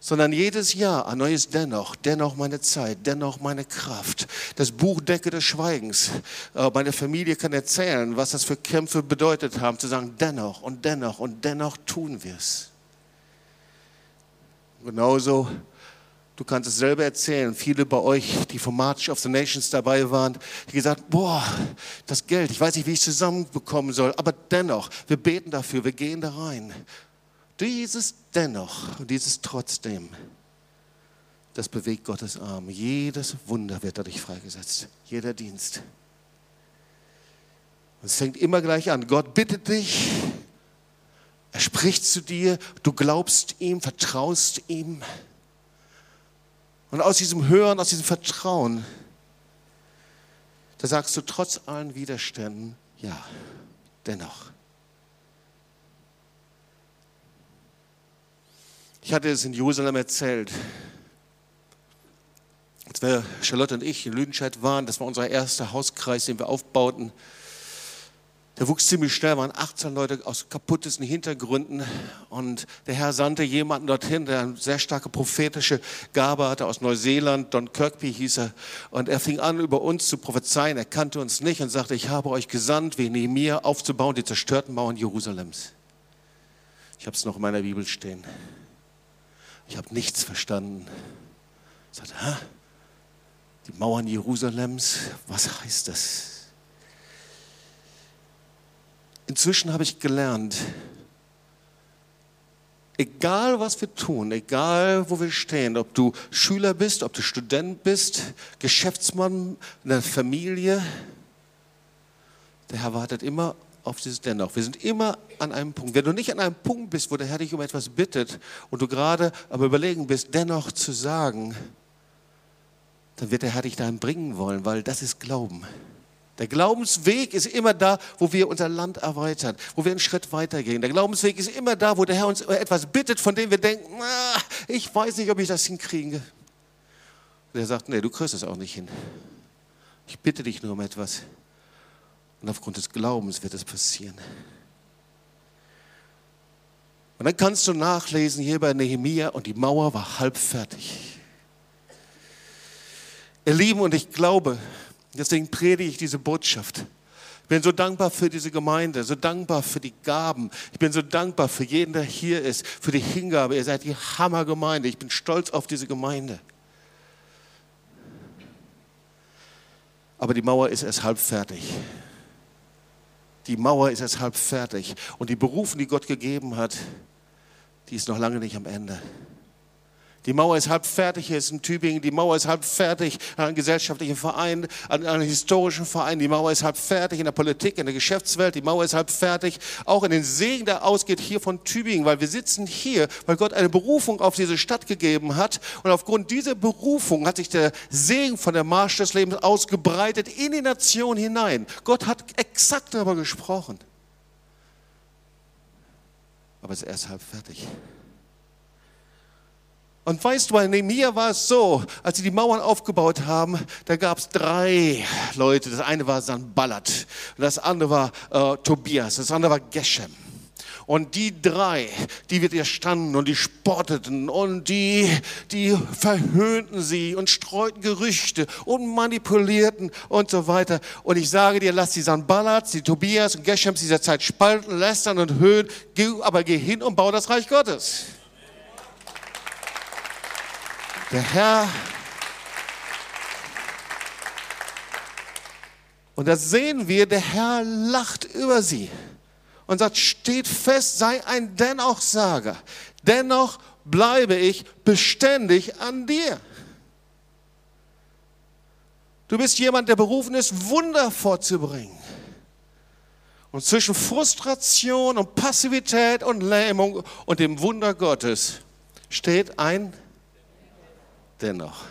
sondern jedes Jahr ein neues Dennoch, dennoch meine Zeit, dennoch meine Kraft. Das Buch Decke des Schweigens. Äh, meine Familie kann erzählen, was das für Kämpfe bedeutet haben, zu sagen, dennoch und dennoch und dennoch tun wir es. Genauso Du kannst es selber erzählen. Viele bei euch, die vom March of the Nations dabei waren, die gesagt, boah, das Geld, ich weiß nicht, wie ich es zusammenbekommen soll, aber dennoch, wir beten dafür, wir gehen da rein. Dieses dennoch und dieses trotzdem, das bewegt Gottes Arme. Jedes Wunder wird dadurch freigesetzt. Jeder Dienst. Und es fängt immer gleich an. Gott bittet dich, Er spricht zu dir, du glaubst ihm, vertraust ihm. Und aus diesem Hören, aus diesem Vertrauen, da sagst du trotz allen Widerständen, ja, dennoch. Ich hatte es in Jerusalem erzählt, als wir, Charlotte und ich, in Lüdenscheid waren, das war unser erster Hauskreis, den wir aufbauten. Der wuchs ziemlich schnell, waren 18 Leute aus kaputtesten Hintergründen. Und der Herr sandte jemanden dorthin, der eine sehr starke prophetische Gabe hatte aus Neuseeland. Don Kirkby hieß er. Und er fing an, über uns zu prophezeien. Er kannte uns nicht und sagte, ich habe euch gesandt, wie Nehemiah aufzubauen, die zerstörten Mauern Jerusalems. Ich habe es noch in meiner Bibel stehen. Ich habe nichts verstanden. Ich sagte, Hä? die Mauern Jerusalems, was heißt das? Inzwischen habe ich gelernt, egal was wir tun, egal wo wir stehen, ob du Schüler bist, ob du Student bist, Geschäftsmann in der Familie, der Herr wartet immer auf dieses Dennoch. Wir sind immer an einem Punkt. Wenn du nicht an einem Punkt bist, wo der Herr dich um etwas bittet und du gerade am Überlegen bist, dennoch zu sagen, dann wird der Herr dich dahin bringen wollen, weil das ist Glauben. Der Glaubensweg ist immer da, wo wir unser Land erweitern, wo wir einen Schritt weitergehen. Der Glaubensweg ist immer da, wo der Herr uns etwas bittet, von dem wir denken, ah, ich weiß nicht, ob ich das hinkriege. Und er sagt, nee, du kriegst es auch nicht hin. Ich bitte dich nur um etwas. Und aufgrund des Glaubens wird es passieren. Und dann kannst du nachlesen hier bei Nehemia und die Mauer war halb fertig. Ihr Lieben, und ich glaube, deswegen predige ich diese Botschaft. Ich bin so dankbar für diese Gemeinde, so dankbar für die Gaben. Ich bin so dankbar für jeden, der hier ist, für die Hingabe. Ihr seid die Hammergemeinde. Ich bin stolz auf diese Gemeinde. Aber die Mauer ist erst halb fertig. Die Mauer ist erst halb fertig. Und die Berufung, die Gott gegeben hat, die ist noch lange nicht am Ende. Die Mauer ist halb fertig hier ist in Tübingen. Die Mauer ist halb fertig an einem gesellschaftlichen Verein, an einem historischen Verein. Die Mauer ist halb fertig in der Politik, in der Geschäftswelt. Die Mauer ist halb fertig. Auch in den Segen, der ausgeht hier von Tübingen, weil wir sitzen hier, weil Gott eine Berufung auf diese Stadt gegeben hat. Und aufgrund dieser Berufung hat sich der Segen von der Marsch des Lebens ausgebreitet in die Nation hinein. Gott hat exakt darüber gesprochen. Aber es ist erst halb fertig. Und weißt du, bei Nehemiah war es so, als sie die Mauern aufgebaut haben, da gab es drei Leute. Das eine war Sanballat, das andere war äh, Tobias, das andere war Geshem. Und die drei, die widerstanden und die spotteten und die, die verhöhnten sie und streuten Gerüchte und manipulierten und so weiter. Und ich sage dir, lass die Sanballats, die Tobias und Geshems dieser Zeit spalten, lästern und höhen, aber geh hin und bau das Reich Gottes. Der Herr. Und da sehen wir, der Herr lacht über sie und sagt, steht fest, sei ein Dennochsager. Dennoch bleibe ich beständig an dir. Du bist jemand, der berufen ist, Wunder vorzubringen. Und zwischen Frustration und Passivität und Lähmung und dem Wunder Gottes steht ein dennoch.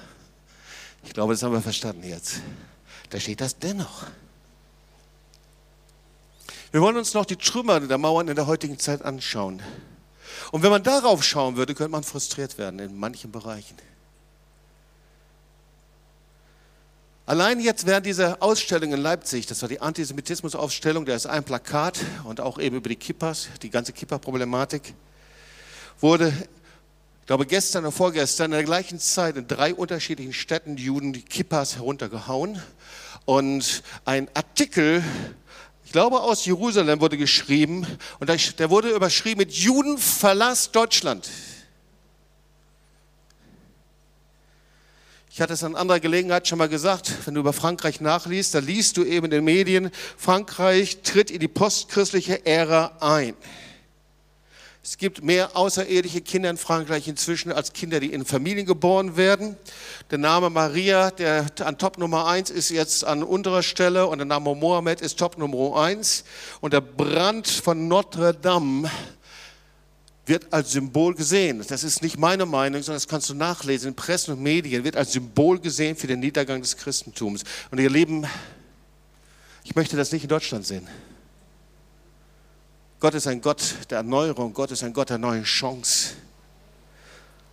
Ich glaube, das haben wir verstanden jetzt. Da steht das dennoch. Wir wollen uns noch die Trümmer der Mauern in der heutigen Zeit anschauen. Und wenn man darauf schauen würde, könnte man frustriert werden in manchen Bereichen. Allein jetzt während dieser Ausstellung in Leipzig, das war die Antisemitismus-Ausstellung, da ist ein Plakat und auch eben über die Kippas, die ganze Kippa-Problematik, wurde ich glaube, gestern oder vorgestern in der gleichen Zeit in drei unterschiedlichen Städten die Juden die Kippas heruntergehauen. Und ein Artikel, ich glaube aus Jerusalem, wurde geschrieben. Und der wurde überschrieben mit Juden verlass Deutschland. Ich hatte es an anderer Gelegenheit schon mal gesagt, wenn du über Frankreich nachliest, da liest du eben in den Medien, Frankreich tritt in die postchristliche Ära ein. Es gibt mehr außereheliche Kinder in Frankreich inzwischen als Kinder, die in Familien geboren werden. Der Name Maria, der an Top Nummer 1 ist jetzt an unterer Stelle und der Name Mohammed ist Top Nummer 1. Und der Brand von Notre Dame wird als Symbol gesehen. Das ist nicht meine Meinung, sondern das kannst du nachlesen in Presse und Medien, wird als Symbol gesehen für den Niedergang des Christentums. Und ihr Lieben, ich möchte das nicht in Deutschland sehen. Gott ist ein Gott der Erneuerung, Gott ist ein Gott der neuen Chance.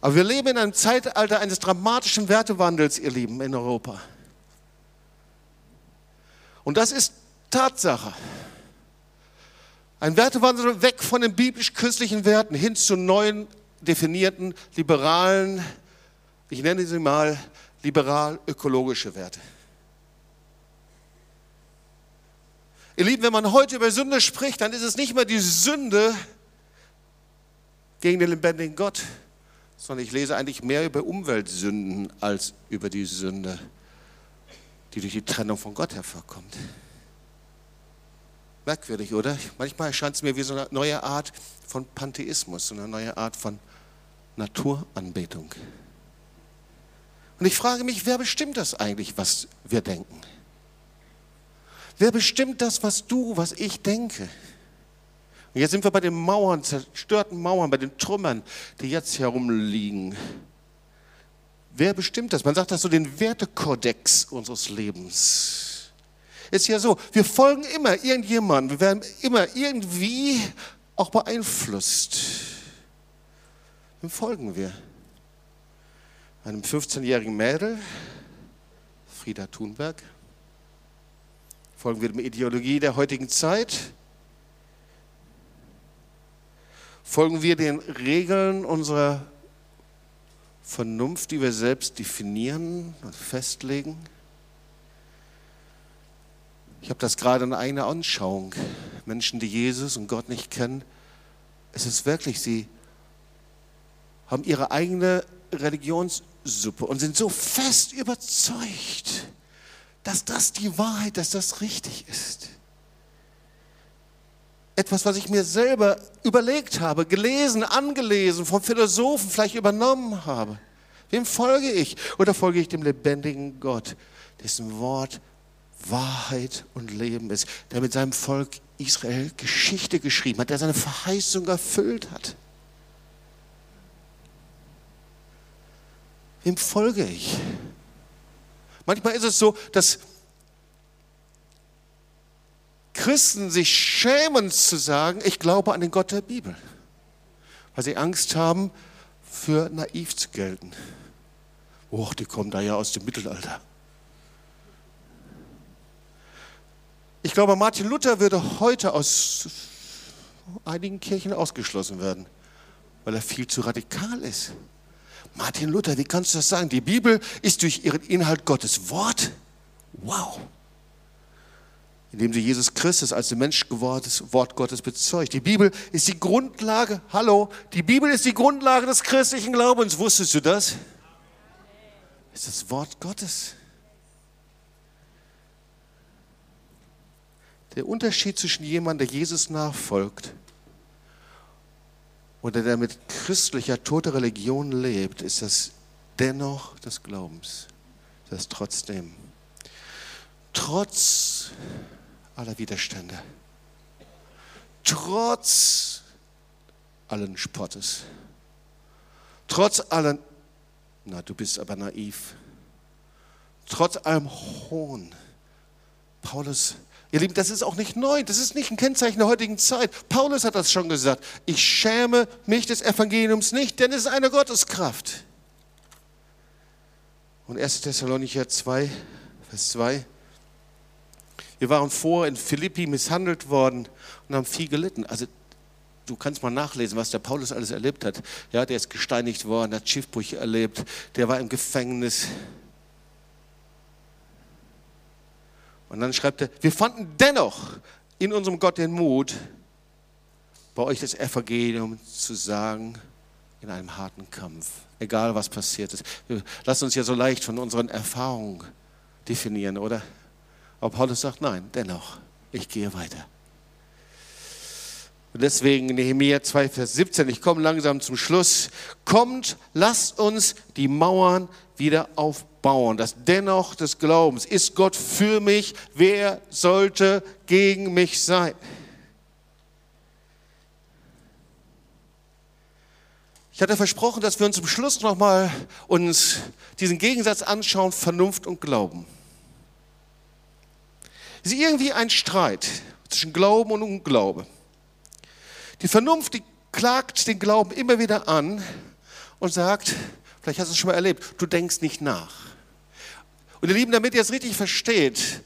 Aber wir leben in einem Zeitalter eines dramatischen Wertewandels, ihr Lieben, in Europa. Und das ist Tatsache. Ein Wertewandel weg von den biblisch-christlichen Werten hin zu neuen, definierten, liberalen, ich nenne sie mal liberal-ökologische Werte. Ihr Lieben, wenn man heute über Sünde spricht, dann ist es nicht mehr die Sünde gegen den lebendigen Gott, sondern ich lese eigentlich mehr über Umweltsünden als über die Sünde, die durch die Trennung von Gott hervorkommt. Merkwürdig, oder? Manchmal erscheint es mir wie so eine neue Art von Pantheismus, so eine neue Art von Naturanbetung. Und ich frage mich, wer bestimmt das eigentlich, was wir denken? Wer bestimmt das, was du, was ich denke? Und jetzt sind wir bei den Mauern, zerstörten Mauern, bei den Trümmern, die jetzt herumliegen. Wer bestimmt das? Man sagt das so den Wertekodex unseres Lebens ist ja so, wir folgen immer irgendjemandem, wir werden immer irgendwie auch beeinflusst. Wem folgen wir? Einem 15-jährigen Mädel, Frieda Thunberg? Folgen wir der Ideologie der heutigen Zeit? Folgen wir den Regeln unserer Vernunft, die wir selbst definieren und festlegen? Ich habe das gerade in einer Anschauung. Menschen, die Jesus und Gott nicht kennen, es ist wirklich, sie haben ihre eigene Religionssuppe und sind so fest überzeugt, dass das die Wahrheit, dass das richtig ist. Etwas, was ich mir selber überlegt habe, gelesen, angelesen, vom Philosophen vielleicht übernommen habe. Wem folge ich? Oder folge ich dem lebendigen Gott, dessen Wort Wahrheit und Leben ist, der mit seinem Volk Israel Geschichte geschrieben hat, der seine Verheißung erfüllt hat. Wem folge ich? Manchmal ist es so, dass Christen sich schämen zu sagen, ich glaube an den Gott der Bibel, weil sie Angst haben, für naiv zu gelten. Och, die kommen da ja aus dem Mittelalter. Ich glaube, Martin Luther würde heute aus einigen Kirchen ausgeschlossen werden, weil er viel zu radikal ist. Martin Luther, wie kannst du das sagen? Die Bibel ist durch ihren Inhalt Gottes Wort. Wow. Indem sie Jesus Christus als Mensch gewordenes Wort Gottes bezeugt. Die Bibel ist die Grundlage, hallo, die Bibel ist die Grundlage des christlichen Glaubens. Wusstest du das? Ist das Wort Gottes. Der Unterschied zwischen jemandem, der Jesus nachfolgt oder der mit christlicher toter Religion lebt, ist das dennoch des Glaubens. Das trotzdem. Trotz aller Widerstände. Trotz allen Spottes. Trotz allen, na, du bist aber naiv. Trotz allem Hohn. Paulus Ihr Lieben, das ist auch nicht neu, das ist nicht ein Kennzeichen der heutigen Zeit. Paulus hat das schon gesagt. Ich schäme mich des Evangeliums nicht, denn es ist eine Gotteskraft. Und 1. Thessalonicher 2, Vers 2. Wir waren vor in Philippi misshandelt worden und haben viel gelitten. Also du kannst mal nachlesen, was der Paulus alles erlebt hat. Ja, der ist gesteinigt worden, hat Schiffbrüche erlebt, der war im Gefängnis. Und dann schreibt er, wir fanden dennoch in unserem Gott den Mut, bei euch das Evangelium zu sagen in einem harten Kampf, egal was passiert ist. Lasst uns ja so leicht von unseren Erfahrungen definieren, oder? Aber Paulus sagt, nein, dennoch, ich gehe weiter. Und deswegen Nehemiah 2, Vers 17, ich komme langsam zum Schluss. Kommt, lasst uns die Mauern wieder aufbauen. Das Dennoch des Glaubens. Ist Gott für mich? Wer sollte gegen mich sein? Ich hatte versprochen, dass wir uns zum Schluss nochmal uns diesen Gegensatz anschauen, Vernunft und Glauben. Es ist irgendwie ein Streit zwischen Glauben und Unglaube. Die Vernunft, die klagt den Glauben immer wieder an und sagt, vielleicht hast du es schon mal erlebt, du denkst nicht nach. Und ihr Lieben, damit ihr es richtig versteht,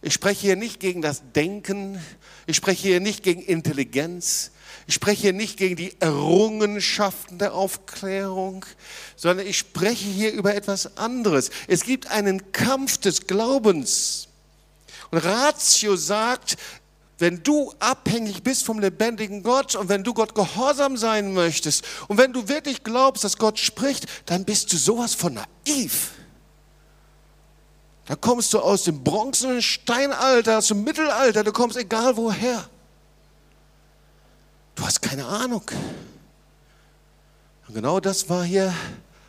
ich spreche hier nicht gegen das Denken, ich spreche hier nicht gegen Intelligenz, ich spreche hier nicht gegen die Errungenschaften der Aufklärung, sondern ich spreche hier über etwas anderes. Es gibt einen Kampf des Glaubens. Und Ratio sagt, wenn du abhängig bist vom lebendigen Gott und wenn du Gott gehorsam sein möchtest und wenn du wirklich glaubst, dass Gott spricht, dann bist du sowas von naiv. Da kommst du aus dem Bronzen- Steinalter, aus dem Mittelalter, du kommst egal woher. Du hast keine Ahnung. Und genau das war hier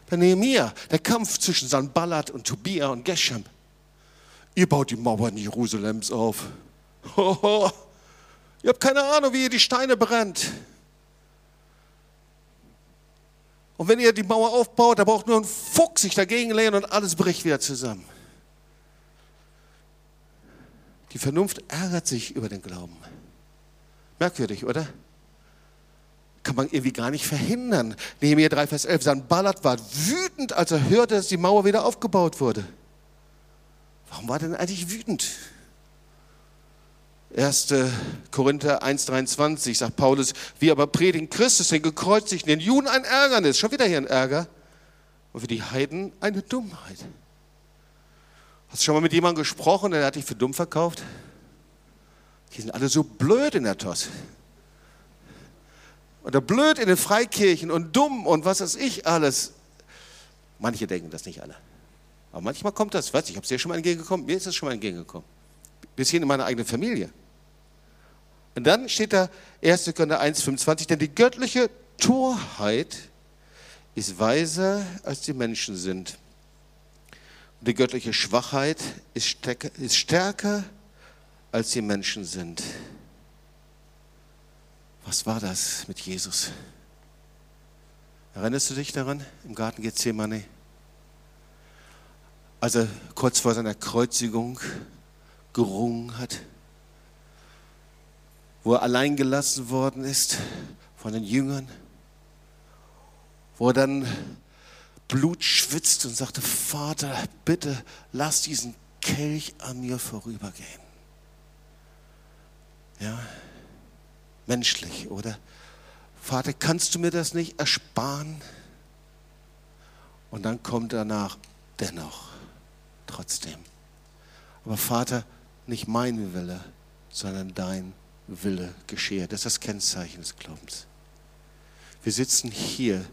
bei Nehemiah, der Kampf zwischen Sanballat und Tobia und Geshem. Ihr baut die Mauern Jerusalems auf. Hoho. Ihr habt keine Ahnung, wie ihr die Steine brennt. Und wenn ihr die Mauer aufbaut, da braucht nur ein Fuchs sich dagegen lehnen und alles bricht wieder zusammen. Die Vernunft ärgert sich über den Glauben. Merkwürdig, oder? Kann man irgendwie gar nicht verhindern. Nehemiah 3, Vers 11. Sanballat war wütend, als er hörte, dass die Mauer wieder aufgebaut wurde. Warum war er denn eigentlich wütend? 1. Korinther 1,23 sagt Paulus, wir aber predigen Christus, den gekreuzigten, den Juden ein Ärgernis, schon wieder hier ein Ärger, und für die Heiden eine Dummheit. Hast du schon mal mit jemandem gesprochen, der hat dich für dumm verkauft? Die sind alle so blöd in der TOS. Oder blöd in den Freikirchen und dumm und was weiß ich alles. Manche denken das nicht alle. Aber manchmal kommt das, weiß ich, habe es dir schon mal entgegengekommen, mir ist es schon mal entgegengekommen. Bis hin in meine eigene Familie. Und dann steht da 1. Korinther 1,25, denn die göttliche Torheit ist weiser, als die Menschen sind. Und die göttliche Schwachheit ist stärker als die Menschen sind. Was war das mit Jesus? Erinnerst du dich daran im Garten Gethsemane? Als er kurz vor seiner Kreuzigung gerungen hat, wo er allein gelassen worden ist von den Jüngern, wo er dann Blut schwitzt und sagte, Vater, bitte lass diesen Kelch an mir vorübergehen. Ja, menschlich, oder? Vater, kannst du mir das nicht ersparen? Und dann kommt danach, dennoch, trotzdem. Aber Vater, nicht mein Wille, sondern dein Wille geschehe. Das ist das Kennzeichen des Glaubens. Wir sitzen hier,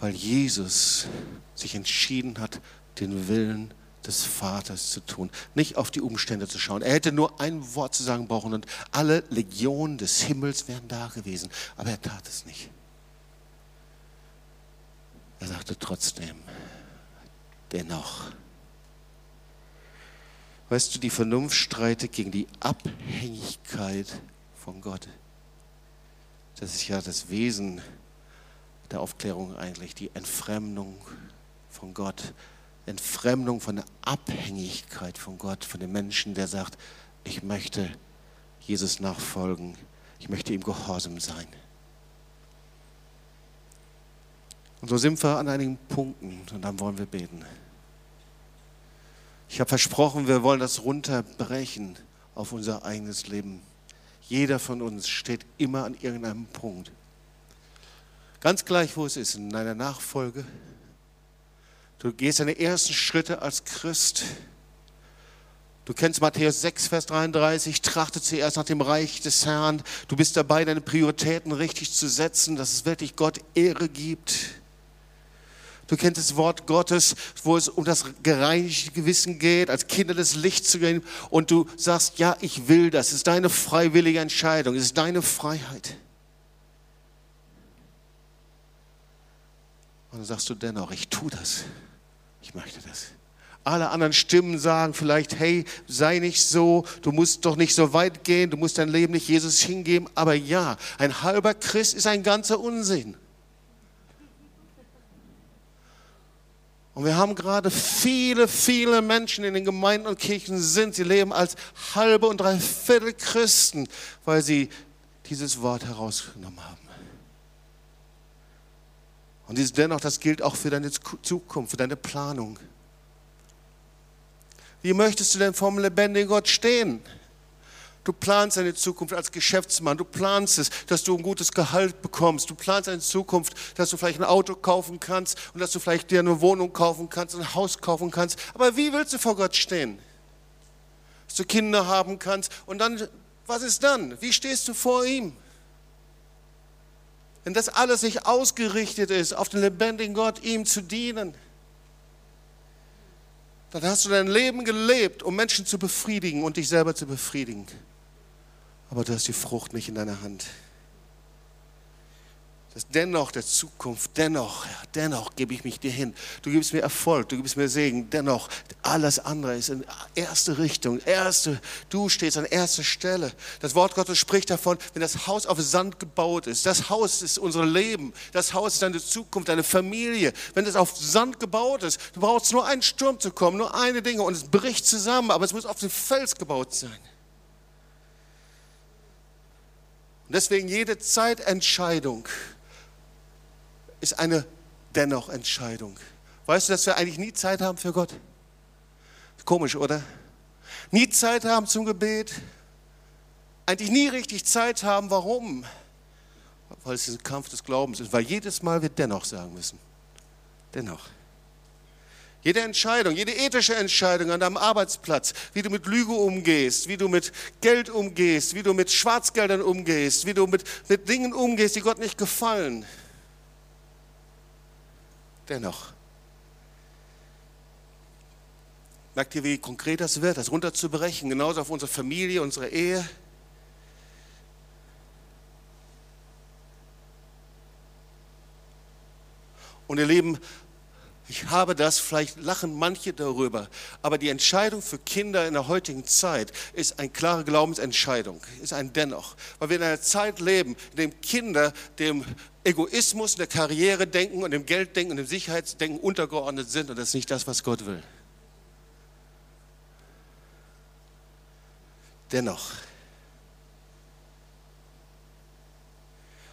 weil Jesus sich entschieden hat, den Willen des Vaters zu tun, nicht auf die Umstände zu schauen. Er hätte nur ein Wort zu sagen brauchen und alle Legionen des Himmels wären da gewesen, aber er tat es nicht. Er sagte trotzdem, dennoch. Weißt du, die Vernunft streitet gegen die Abhängigkeit von Gott. Das ist ja das Wesen der Aufklärung eigentlich, die Entfremdung von Gott, Entfremdung von der Abhängigkeit von Gott, von dem Menschen, der sagt, ich möchte Jesus nachfolgen, ich möchte ihm gehorsam sein. Und so sind wir an einigen Punkten und dann wollen wir beten. Ich habe versprochen, wir wollen das runterbrechen auf unser eigenes Leben. Jeder von uns steht immer an irgendeinem Punkt. Ganz gleich, wo es ist, in deiner Nachfolge. Du gehst deine ersten Schritte als Christ. Du kennst Matthäus 6, Vers 33, trachte zuerst nach dem Reich des Herrn. Du bist dabei, deine Prioritäten richtig zu setzen, dass es wirklich Gott Ehre gibt. Du kennst das Wort Gottes, wo es um das gereinigte Gewissen geht, als Kinder des Lichts zu gehen. Und du sagst, ja, ich will das. Es ist deine freiwillige Entscheidung. Es ist deine Freiheit. Und dann sagst du dennoch, ich tue das. Ich möchte das. Alle anderen Stimmen sagen vielleicht, hey, sei nicht so, du musst doch nicht so weit gehen, du musst dein Leben nicht Jesus hingeben. Aber ja, ein halber Christ ist ein ganzer Unsinn. Und wir haben gerade viele, viele Menschen in den Gemeinden und Kirchen sind, sie leben als halbe und dreiviertel Christen, weil sie dieses Wort herausgenommen haben. Und dieses dennoch, das gilt auch für deine Zukunft, für deine Planung. Wie möchtest du denn vom lebendigen Gott stehen? Du planst deine Zukunft als Geschäftsmann. Du planst es, dass du ein gutes Gehalt bekommst. Du planst deine Zukunft, dass du vielleicht ein Auto kaufen kannst und dass du vielleicht dir eine Wohnung kaufen kannst, ein Haus kaufen kannst. Aber wie willst du vor Gott stehen? Dass du Kinder haben kannst und dann, was ist dann? Wie stehst du vor ihm? Wenn das alles nicht ausgerichtet ist, auf den lebendigen Gott, ihm zu dienen, dann hast du dein Leben gelebt, um Menschen zu befriedigen und dich selber zu befriedigen aber du hast die Frucht nicht in deiner Hand. Das dennoch der Zukunft, dennoch, dennoch gebe ich mich dir hin. Du gibst mir Erfolg, du gibst mir Segen, dennoch, alles andere ist in erste Richtung, erste, du stehst an erster Stelle. Das Wort Gottes spricht davon, wenn das Haus auf Sand gebaut ist, das Haus ist unser Leben, das Haus ist deine Zukunft, deine Familie. Wenn es auf Sand gebaut ist, du brauchst nur einen Sturm zu kommen, nur eine Dinge und es bricht zusammen, aber es muss auf den Fels gebaut sein. Und deswegen jede Zeitentscheidung ist eine dennoch Entscheidung. Weißt du, dass wir eigentlich nie Zeit haben für Gott? Komisch, oder? Nie Zeit haben zum Gebet. Eigentlich nie richtig Zeit haben. Warum? Weil es ein Kampf des Glaubens ist. Weil jedes Mal wir dennoch sagen müssen. Dennoch. Jede Entscheidung, jede ethische Entscheidung an deinem Arbeitsplatz, wie du mit Lüge umgehst, wie du mit Geld umgehst, wie du mit Schwarzgeldern umgehst, wie du mit, mit Dingen umgehst, die Gott nicht gefallen. Dennoch. Merkt ihr, wie konkret das wird, das runterzubrechen, genauso auf unsere Familie, unsere Ehe? Und ihr Lieben, ich habe das, vielleicht lachen manche darüber, aber die Entscheidung für Kinder in der heutigen Zeit ist eine klare Glaubensentscheidung, ist ein Dennoch. Weil wir in einer Zeit leben, in der Kinder dem Egoismus, der Karriere denken und dem Gelddenken und dem Sicherheitsdenken untergeordnet sind und das ist nicht das, was Gott will. Dennoch.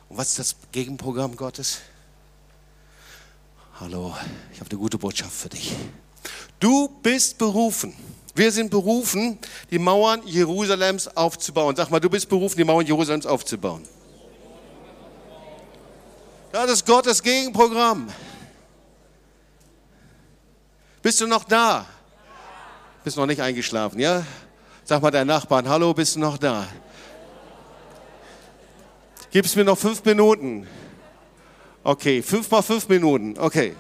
Und was ist das Gegenprogramm Gottes? Hallo, ich habe eine gute Botschaft für dich. Du bist berufen. Wir sind berufen, die Mauern Jerusalems aufzubauen. Sag mal, du bist berufen, die Mauern Jerusalems aufzubauen. Das ist Gottes Gegenprogramm. Bist du noch da? Bist noch nicht eingeschlafen, ja? Sag mal deinen Nachbarn, hallo, bist du noch da? Gib's mir noch fünf Minuten. Okay, fünf mal fünf Minuten. Okay.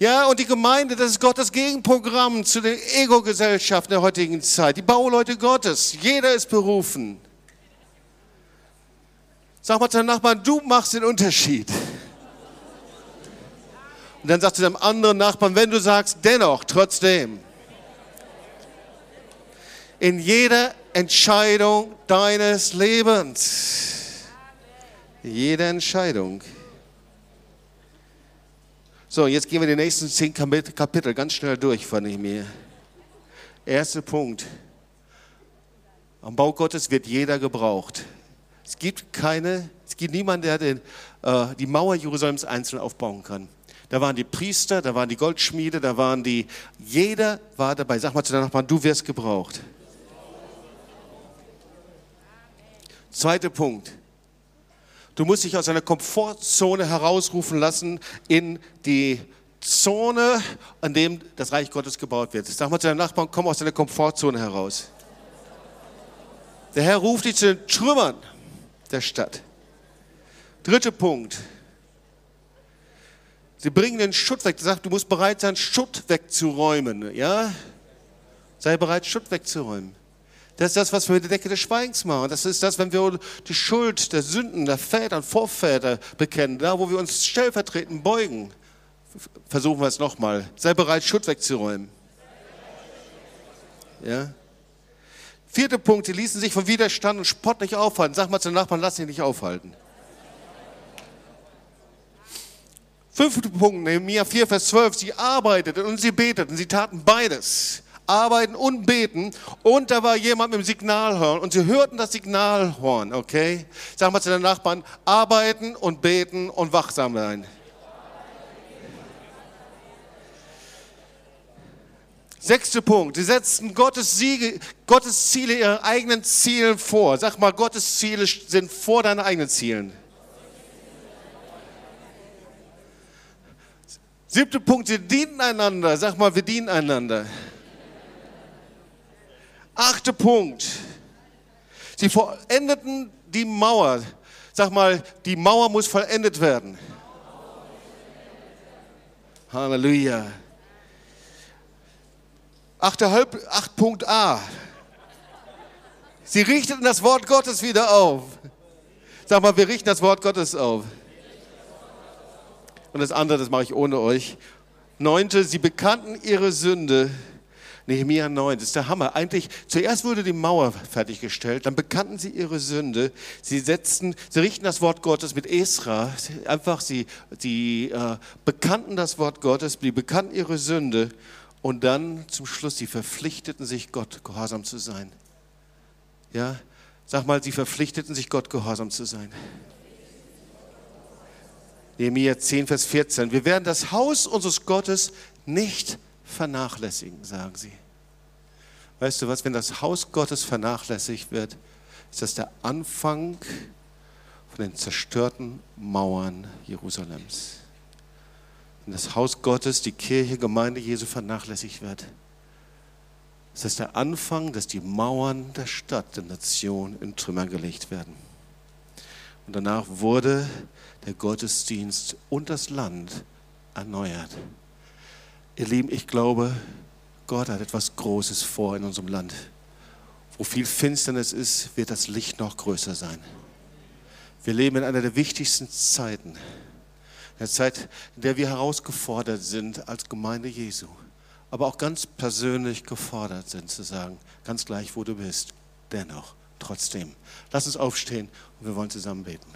Ja, und die Gemeinde, das ist Gottes Gegenprogramm zu den Ego-Gesellschaften der heutigen Zeit. Die Bauleute Gottes. Jeder ist berufen. Sag mal zu deinem Nachbarn, du machst den Unterschied. Und dann sagst du deinem anderen Nachbarn, wenn du sagst, dennoch, trotzdem. In jeder Entscheidung deines Lebens. Jede Entscheidung. So, jetzt gehen wir die nächsten zehn Kapitel ganz schnell durch, fand ich mir. Erster Punkt. Am Bau Gottes wird jeder gebraucht. Es gibt keine, es gibt niemanden, der den, äh, die Mauer Jerusalems einzeln aufbauen kann. Da waren die Priester, da waren die Goldschmiede, da waren die, jeder war dabei. Sag mal zu deinem Nachbarn, du wirst gebraucht. Zweiter Punkt. Du musst dich aus einer Komfortzone herausrufen lassen in die Zone, an dem das Reich Gottes gebaut wird. Sag mal zu deinem Nachbarn, komm aus deiner Komfortzone heraus. Der Herr ruft dich zu den Trümmern der Stadt. Dritter Punkt. Sie bringen den Schutt weg. Er sagt, du musst bereit sein, Schutt wegzuräumen. Ja? Sei bereit, Schutt wegzuräumen. Das ist das, was wir mit der Decke des Schweigens machen. Das ist das, wenn wir die Schuld der Sünden der Väter und Vorväter bekennen, da wo wir uns stellvertretend beugen. Versuchen wir es nochmal. Sei bereit, Schuld wegzuräumen. Ja? Vierter Punkt, sie ließen sich von Widerstand und Spott nicht aufhalten. Sag mal zu den Nachbarn, lass dich nicht aufhalten. Fünfter Punkt, Nehemiah 4, Vers 12. Sie arbeiteten und sie beteten. Sie taten beides. Arbeiten und beten. Und da war jemand mit dem Signalhorn. Und sie hörten das Signalhorn, okay? Sag mal zu den Nachbarn, arbeiten und beten und wachsam sein. Sechster Punkt. Sie setzten Gottes, Siege, Gottes Ziele ihren eigenen Zielen vor. Sag mal, Gottes Ziele sind vor deinen eigenen Zielen. Siebter Punkt. Sie dienen einander. Sag mal, wir dienen einander. Achter Punkt. Sie vollendeten die Mauer. Sag mal, die Mauer muss vollendet werden. Halleluja. 8. A. Sie richteten das Wort Gottes wieder auf. Sag mal, wir richten das Wort Gottes auf. Und das andere, das mache ich ohne euch. Neunte, sie bekannten ihre Sünde. Nehemiah 9, das ist der Hammer. Eigentlich, zuerst wurde die Mauer fertiggestellt, dann bekannten sie ihre Sünde. Sie setzten, sie richten das Wort Gottes mit Esra. Einfach, sie, sie äh, bekannten das Wort Gottes, sie bekannten ihre Sünde und dann zum Schluss, sie verpflichteten sich, Gott gehorsam zu sein. Ja, sag mal, sie verpflichteten sich, Gott gehorsam zu sein. Nehemiah 10, Vers 14. Wir werden das Haus unseres Gottes nicht vernachlässigen, sagen sie. Weißt du was, wenn das Haus Gottes vernachlässigt wird, ist das der Anfang von den zerstörten Mauern Jerusalems wenn das Haus Gottes, die Kirche, Gemeinde Jesu vernachlässigt wird, ist das der Anfang, dass die Mauern der Stadt, der Nation in Trümmer gelegt werden. Und danach wurde der Gottesdienst und das Land erneuert. Ihr Lieben, ich glaube, Gott hat etwas Großes vor in unserem Land. Wo viel Finsternis ist, wird das Licht noch größer sein. Wir leben in einer der wichtigsten Zeiten eine Zeit, in der wir herausgefordert sind als Gemeinde Jesu, aber auch ganz persönlich gefordert sind zu sagen, ganz gleich, wo du bist, dennoch, trotzdem. Lass uns aufstehen und wir wollen zusammen beten.